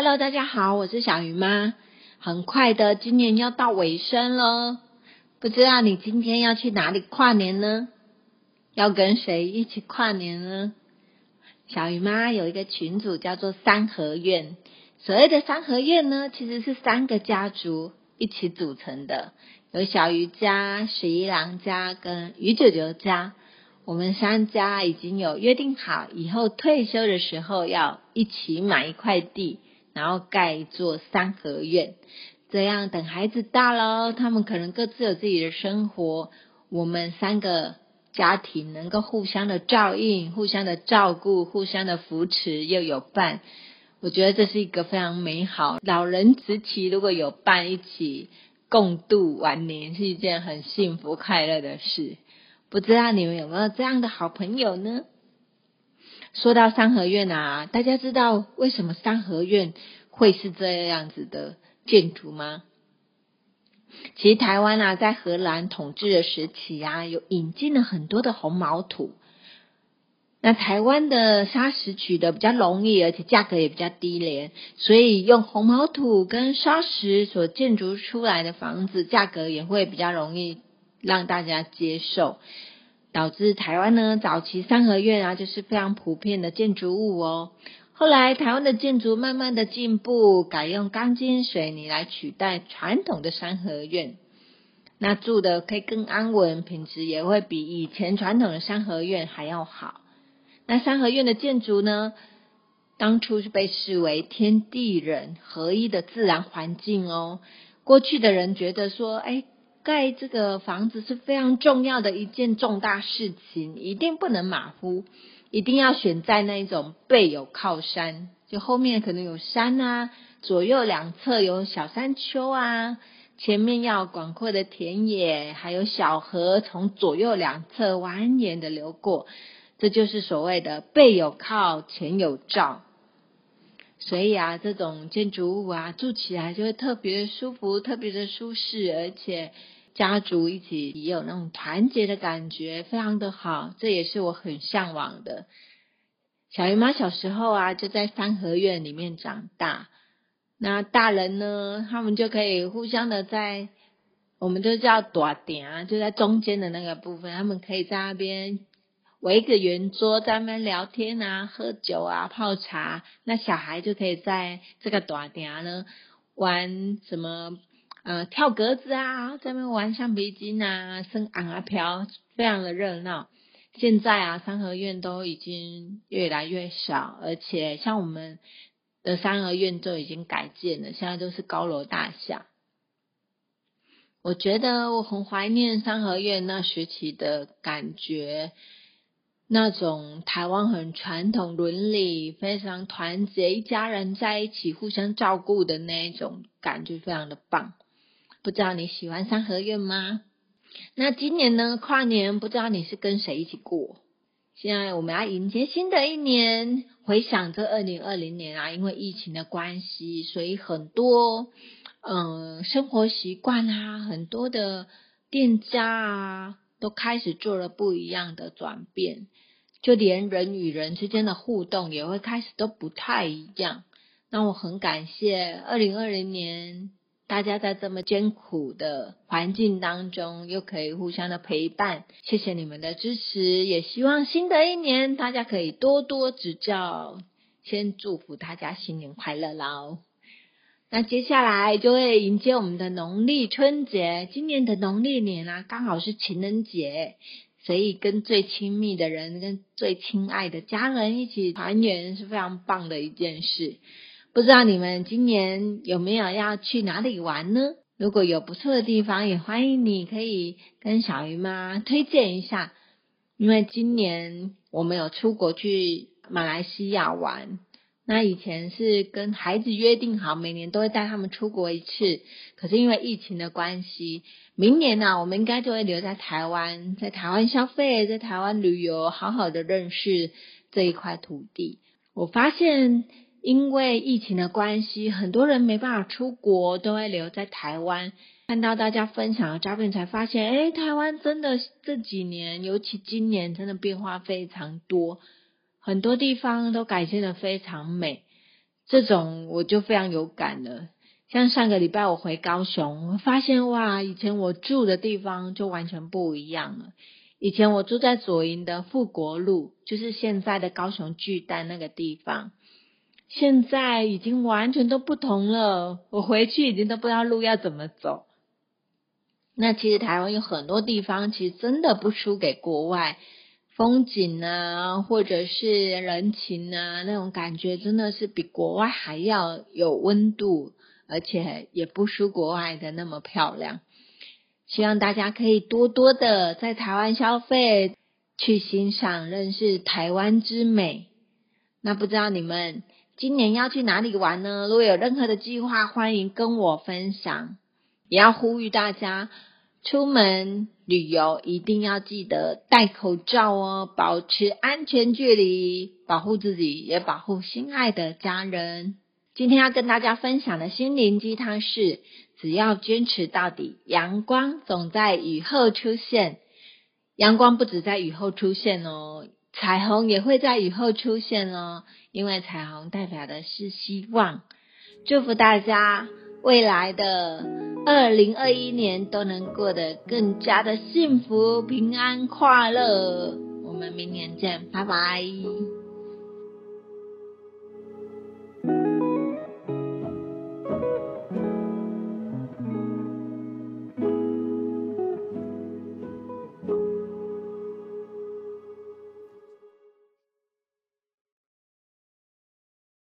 Hello，大家好，我是小鱼妈。很快的，今年要到尾声了，不知道你今天要去哪里跨年呢？要跟谁一起跨年呢？小鱼妈有一个群组叫做三合院，所谓的三合院呢，其实是三个家族一起组成的，有小鱼家、十一郎家跟鱼九九家。我们三家已经有约定好，以后退休的时候要一起买一块地，然后盖一座三合院。这样等孩子大了，他们可能各自有自己的生活，我们三个家庭能够互相的照应、互相的照顾、互相的扶持，又有伴。我觉得这是一个非常美好。老人时期如果有伴一起共度晚年，是一件很幸福快乐的事。不知道你们有没有这样的好朋友呢？说到三合院啊，大家知道为什么三合院会是这样子的建筑吗？其实台湾啊，在荷兰统治的时期啊，有引进了很多的红毛土。那台湾的砂石取得比较容易，而且价格也比较低廉，所以用红毛土跟砂石所建筑出来的房子，价格也会比较容易。让大家接受，导致台湾呢早期三合院啊就是非常普遍的建筑物哦。后来台湾的建筑慢慢的进步，改用钢筋水泥来取代传统的三合院，那住的可以更安稳，品质也会比以前传统的三合院还要好。那三合院的建筑呢，当初是被视为天地人合一的自然环境哦。过去的人觉得说，哎。盖这个房子是非常重要的一件重大事情，一定不能马虎，一定要选在那种背有靠山，就后面可能有山啊，左右两侧有小山丘啊，前面要广阔的田野，还有小河从左右两侧蜿蜒的流过，这就是所谓的背有靠，前有照。所以啊，这种建筑物啊，住起来就会特别舒服，特别的舒适，而且。家族一起也有那种团结的感觉，非常的好，这也是我很向往的。小姨妈小时候啊，就在三合院里面长大。那大人呢，他们就可以互相的在，我们就叫短点啊，就在中间的那个部分，他们可以在那边围一个圆桌，在那边聊天啊、喝酒啊、泡茶。那小孩就可以在这个短点呢玩什么？呃，跳格子啊，在那边玩橡皮筋啊，升昂啊飘，非常的热闹。现在啊，三合院都已经越来越少，而且像我们的三合院都已经改建了，现在都是高楼大厦。我觉得我很怀念三合院那时期的感觉，那种台湾很传统伦理，非常团结，一家人在一起互相照顾的那一种感觉，非常的棒。不知道你喜欢三合院吗？那今年呢？跨年不知道你是跟谁一起过？现在我们要迎接新的一年，回想这二零二零年啊，因为疫情的关系，所以很多嗯生活习惯啊，很多的店家啊，都开始做了不一样的转变，就连人与人之间的互动也会开始都不太一样。那我很感谢二零二零年。大家在这么艰苦的环境当中，又可以互相的陪伴，谢谢你们的支持，也希望新的一年大家可以多多指教。先祝福大家新年快乐啦！那接下来就会迎接我们的农历春节，今年的农历年啊，刚好是情人节，所以跟最亲密的人、跟最亲爱的家人一起团圆是非常棒的一件事。不知道你们今年有没有要去哪里玩呢？如果有不错的地方，也欢迎你可以跟小鱼妈推荐一下。因为今年我们有出国去马来西亚玩，那以前是跟孩子约定好，每年都会带他们出国一次。可是因为疫情的关系，明年呢，我们应该就会留在台湾，在台湾消费，在台湾旅游，好好的认识这一块土地。我发现。因为疫情的关系，很多人没办法出国，都会留在台湾。看到大家分享的照片，才发现，哎，台湾真的这几年，尤其今年，真的变化非常多，很多地方都改建的非常美。这种我就非常有感了。像上个礼拜我回高雄，我发现哇，以前我住的地方就完全不一样了。以前我住在左营的富国路，就是现在的高雄巨蛋那个地方，现在已经完全都不同了。我回去已经都不知道路要怎么走。那其实台湾有很多地方，其实真的不输给国外。风景啊，或者是人情啊，那种感觉真的是比国外还要有温度，而且也不输国外的那么漂亮。希望大家可以多多的在台湾消费，去欣赏、认识台湾之美。那不知道你们今年要去哪里玩呢？如果有任何的计划，欢迎跟我分享。也要呼吁大家。出门旅游一定要记得戴口罩哦，保持安全距离，保护自己也保护心爱的家人。今天要跟大家分享的心灵鸡汤是：只要坚持到底，阳光总在雨后出现。阳光不止在雨后出现哦，彩虹也会在雨后出现哦，因为彩虹代表的是希望。祝福大家未来的。二零二一年都能过得更加的幸福、平安、快乐。我们明年见，拜拜。